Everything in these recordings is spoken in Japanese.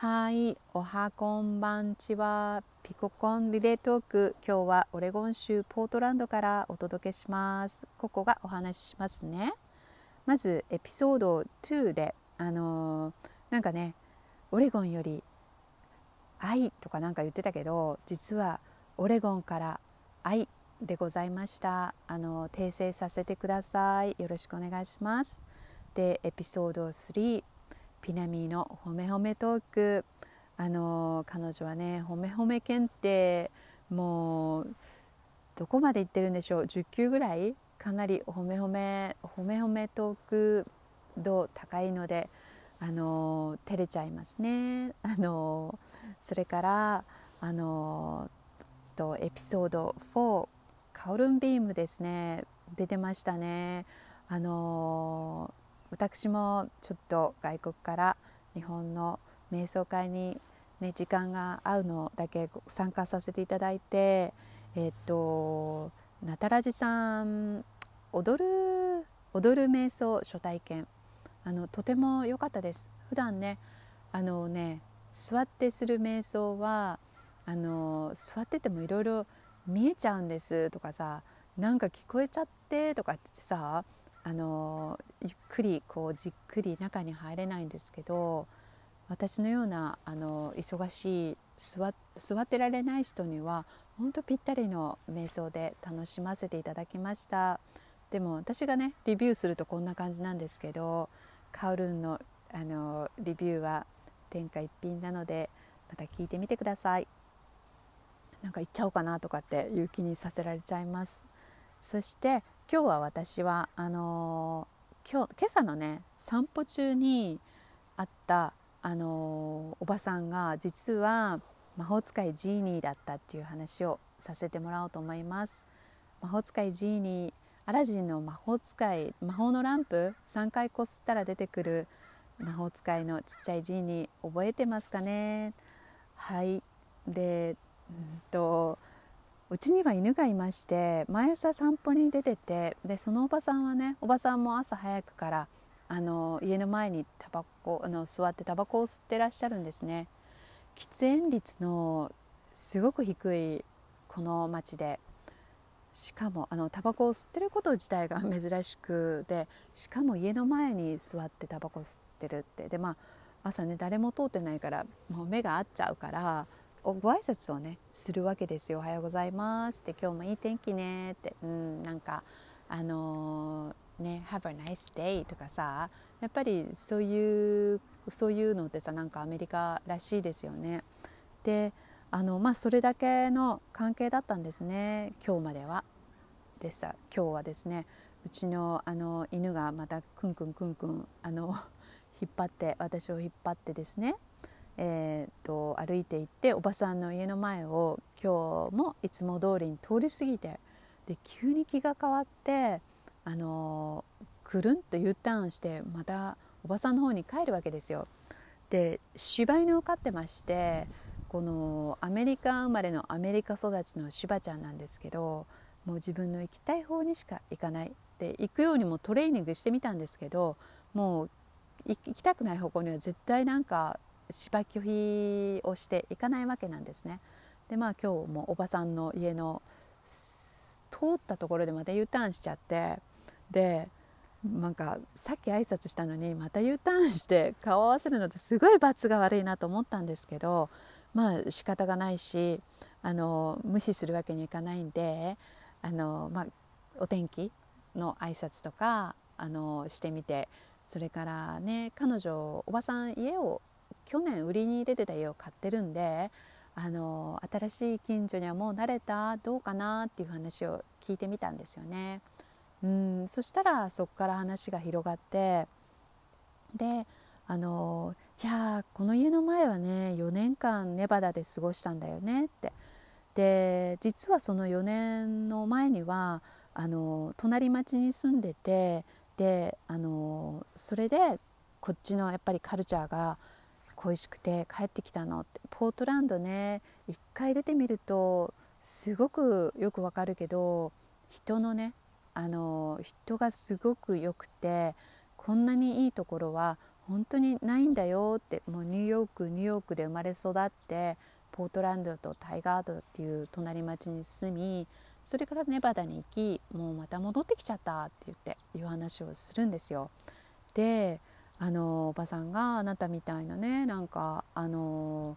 はい、おはこんばんちは。ピココンリレートーク。今日はオレゴン州ポートランドからお届けします。ここがお話ししますね。まずエピソード2で、あのー、なんかね、オレゴンより愛とかなんか言ってたけど、実はオレゴンから愛でございました。あの訂正させてください。よろしくお願いします。で、エピソード3。ピナミの褒め褒めトーク。あの彼女はね褒め褒め検定もうどこまで行ってるんでしょう。10級ぐらい？かなり褒め褒め褒め褒めトーク度高いのであの照れちゃいますね。あのそれからあのとエピソード4カオルンビームですね。出てましたね。あの私もちょっと外国から日本の瞑想会に、ね、時間が合うのだけ参加させていただいてえっ、とナタラジさん踊る踊る瞑想初体験。あのとても良かったです。普段ねあのね座ってする瞑想はあの座っててもいろいろ見えちゃうんですとかさなんか聞こえちゃってとかってさあのゆっくりこうじっくり中に入れないんですけど私のようなあの忙しい座座ってられない人には本当ぴったりの瞑想で楽しませていただきました。でも私がねリビューするとこんな感じなんですけどカオルンのあのリビューは天下一品なのでまた聞いてみてください。なんか行っちゃおうかなとかっていう気にさせられちゃいます。そして今日は私はあのー、今日今朝のね散歩中に会ったあのー、おばさんが実は魔法使いジーニーだったっていう話をさせてもらおうと思います。魔法使いジーニーアラジンの魔法使い魔法のランプ3回こすったら出てくる魔法使いのちっちゃいジーニー覚えてますかね？はい。でうんとうちには犬がいまして毎朝散歩に出ててでそのおばさんはねおばさんも朝早くからあの家の前にタバコあの座ってタバコを吸ってらっしゃるんですね。喫煙率のすごく低いこの町で。しかもあのタバコを吸ってること自体が 珍しくでしかも家の前に座ってタバコ吸ってるって。でまあ朝ね誰も通ってないからもう目が合っちゃうからご挨拶をねするわけですよ「おはようございます」って「今日もいい天気ね」ってうんなんかあのー、ね「Have a nice day」とかさやっぱりそういうそういうのってさなんかアメリカらしいですよね。であのまあそれだけの関係だったんですね今日までは。でさ今日はですねうちのあの犬がまたクンクンクンクンあの 引っ張って私を引っ張ってですねえーと、歩いて行っておばさんの家の前を今日もいつも通りに通り過ぎてで急に気が変わってあのくるんと U ターンしてまたおばさんの方に帰るわけですよ。で柴犬を飼ってましてこのアメリカ生まれのアメリカ育ちの柴ちゃんなんですけどもう自分の行きたい方にしか行かないで行くようにもトレーニングしてみたんですけどもう行きたくない方向には絶対なんか芝拒否をしていかないわけなんですね。でまあ今日もおばさんの家の通ったところでまた U ターンしちゃってでなんかさっき挨拶したのにまた U ターンして顔を合わせるのってすごい罰が悪いなと思ったんですけどまあ仕方がないしあの無視するわけにいかないんであの、まあ、お天気の挨拶とかあのしてみてそれからね彼女おばさん家を去年売りに出てた家を買ってるんであの新しい近所にはもう慣れたどうかなっていう話を聞いてみたんですよね。うんそしたらそこから話が広がってであのいやこの家の前はね4年間ネバダで過ごしたんだよねってで実はその4年の前にはあの隣町に住んでてであのそれでこっちのやっぱりカルチャーが恋しくて帰ってきたのってポートランドね一回出てみるとすごくよくわかるけど人のねあの人がすごく良くてこんなにいいところは本当にないんだよってもうニューヨークニューヨークで生まれ育ってポートランドとタイガードっていう隣町に住みそれからネバダに行きもうまた戻ってきちゃったって言っていう話をするんですよ。であのおばさんがあなたみたいなねなんかあの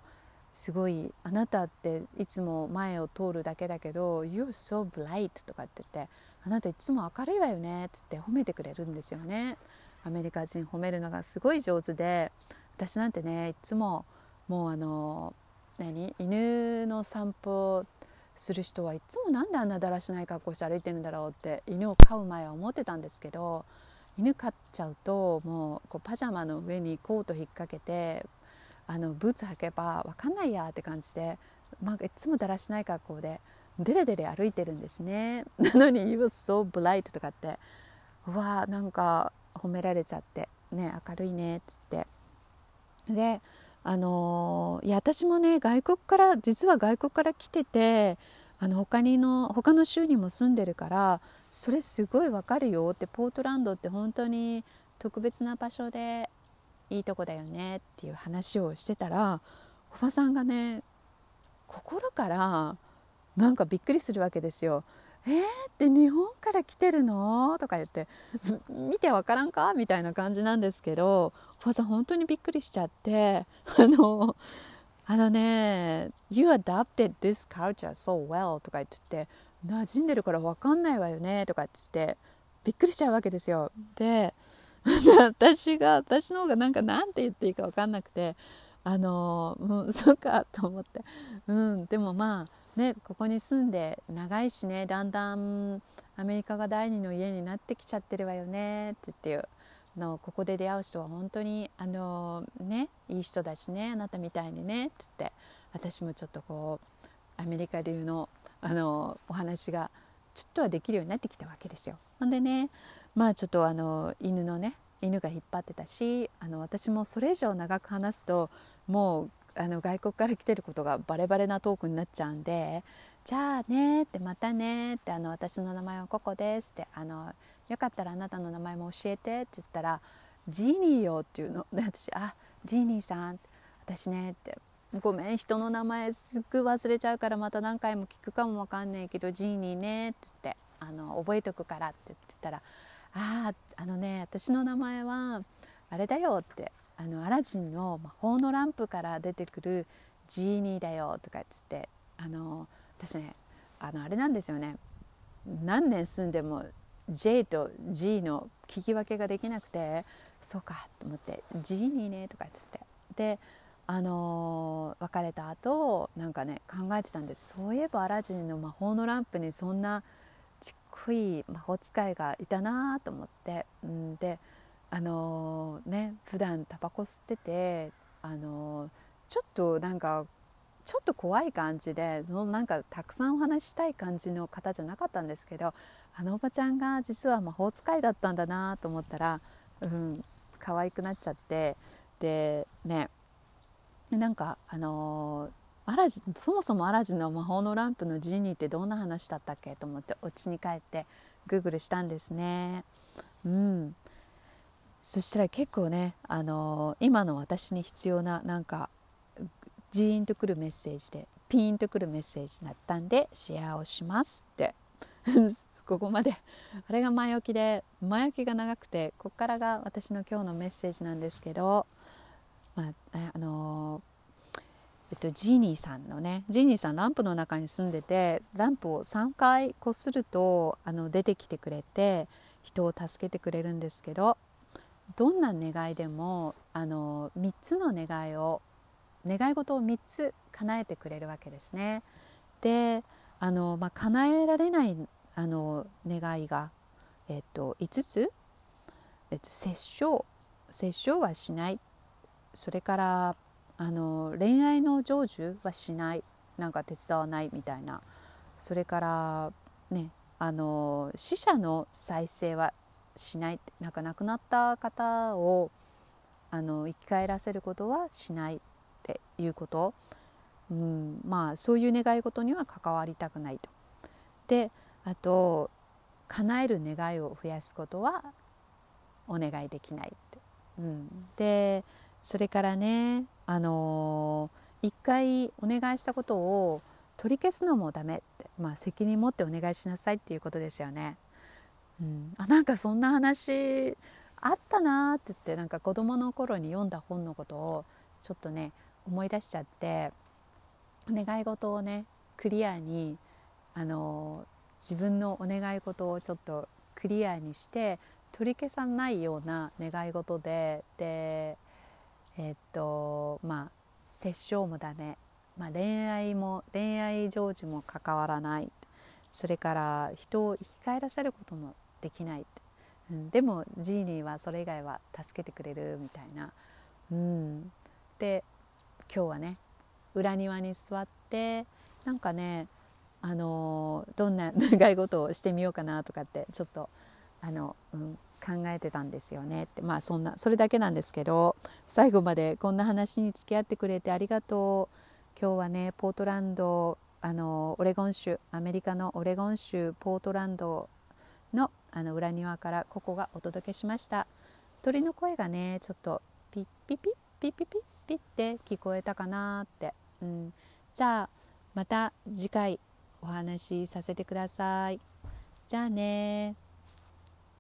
すごいあなたっていつも前を通るだけだけど「You're so bright」とかって言って「あなたいつも明るいわよね」っつって褒めてくれるんですよね。アメリカ人褒めるのがすごい上手で私なんてねいつももうあの何？犬の散歩する人はいつもなんであんなだらしない格好して歩いてるんだろうって犬を飼う前は思ってたんですけど犬飼っちゃうともうこうパジャマの上にコート引っ掛けてあのブーツ履けば分かんないやって感じで、まあ、いつもだらしない格好でデレデレ歩いてるんですね。なのに「You were so bright」とかってうわなんか褒められちゃってね明るいねっつって。であのいや私もね外国から実は外国から来ててあの他にの他の州にも住んでるからそれすごいわかるよってポートランドって本当に特別な場所でいいとこだよねっていう話をしてたらおばさんがね心からなんかびっくりするわけですよ。えー、って日本から来てるの？とか言って見てわからんか？みたいな感じなんですけどおばさん本当にびっくりしちゃってあのあのね「You adopted this culture so well」とか言って馴染んでるから分かんないわよねとか言ってびっくりしちゃうわけですよ。で 私が私の方がなんかなんて言っていいか分かんなくてあのうん、そうかと思って、うん、でもまあね、ここに住んで長いしねだんだんアメリカが第二の家になってきちゃってるわよねって言ってのここで出会う人は本当にあのねいい人だしねあなたみたいにねって言って私もちょっとこうアメリカ流のあのお話がちょっとはできるようになってきたわけですよ。ほんでねまあちょっとあの犬のね犬が引っ張ってたしあの私もそれ以上長く話すともうあの外国から来てることがバレバレなトークになっちゃうんで「じゃあね」って「またね」ってあの「私の名前はココです」ってあの「よかったらあなたの名前も教えて」って言ったら「ジーニーよ」っていうの。で私「あジーニーさん私ね」って「ごめん人の名前すぐ忘れちゃうからまた何回も聞くかもわかんないけどジーニーね」って言ってあの「覚えとくから」って言ったら「あああのね私の名前はあれだよ」ってあのアラジンの魔法のランプから出てくるジーニーだよとかっつってあの私ねあのあれなんですよね。何年住んでも J と G の聞き分けができなくてそうかと思って「ジーニーね」とかっつって。であの別れた後なんかね考えてたんです。そういえばアラジンの魔法のランプにそんなちっこい魔法使いがいたなと思って、ん、であのー、ね普段タバコ吸っててあのー、ちょっとなんかちょっと怖い感じでそのなんかたくさんお話したい感じの方じゃなかったんですけどあのおばちゃんが実は魔法使いだったんだなと思ったらうん可愛くなっちゃってでねなんかあのー、アラジそもそもアラジンの魔法のランプのジーニーってどんな話だったっけと思ってお家に帰ってグーグルしたんですね。うんそしたら結構ね、あのー、今の私に必要ななんかジーンとくるメッセージでピーンとくるメッセージになったんでシェアをしますって ここまで あれが前置きで前置きが長くてここからが私の今日のメッセージなんですけど、まああのえっと、ジーニーさんのねジーニーさんランプの中に住んでてランプを3回こするとあの出てきてくれて人を助けてくれるんですけどどんな願いでもあの3つの願いを願い事を3つ叶えてくれるわけですね。であの、まあ、叶えられないあの願いが、えっと、5つ、えっと、殺生。殺生はしない。それからあの恋愛の成就はしない。なんか手伝わないみたいな。それからねあの死者の再生はしない。なんか亡くなった方をあの生き返らせることはしない。っていうこと、うん、まあそういう願い事には関わりたくないと。であと叶える願いを増やすことはお願いできないって、うん、でそれからねあのー、一回お願いしたことを取り消すのもダメって、まあ、責任持ってお願いしなさいっていうことですよね。うん、あなんかそんな話あったなって言ってなんか子供の頃に読んだ本のことをちょっとね思い出しちゃって願い事をねクリアにあの自分のお願い事をちょっとクリアにして取り消さないような願い事ででえっとまあ殺生もダメ、まあ、恋愛も恋愛成就も関わらない。それから人を生き返らせることもできない、うん、でもジーニーはそれ以外は助けてくれるみたいな。うん、で今日はね裏庭に座ってなんかねあのどんな 願い事をしてみようかなとかってちょっとあの、うん、考えてたんですよねって。まあそんなそれだけなんですけど最後までこんな話に付き合ってくれてありがとう。今日はねポートランドあのオレゴン州アメリカのオレゴン州ポートランドのあの裏庭からここがお届けしました。鳥の声がねちょっとピッピッピッピッピッピッピッって聞こえたかなって、うん、じゃあまた次回お話しさせてください。じゃあね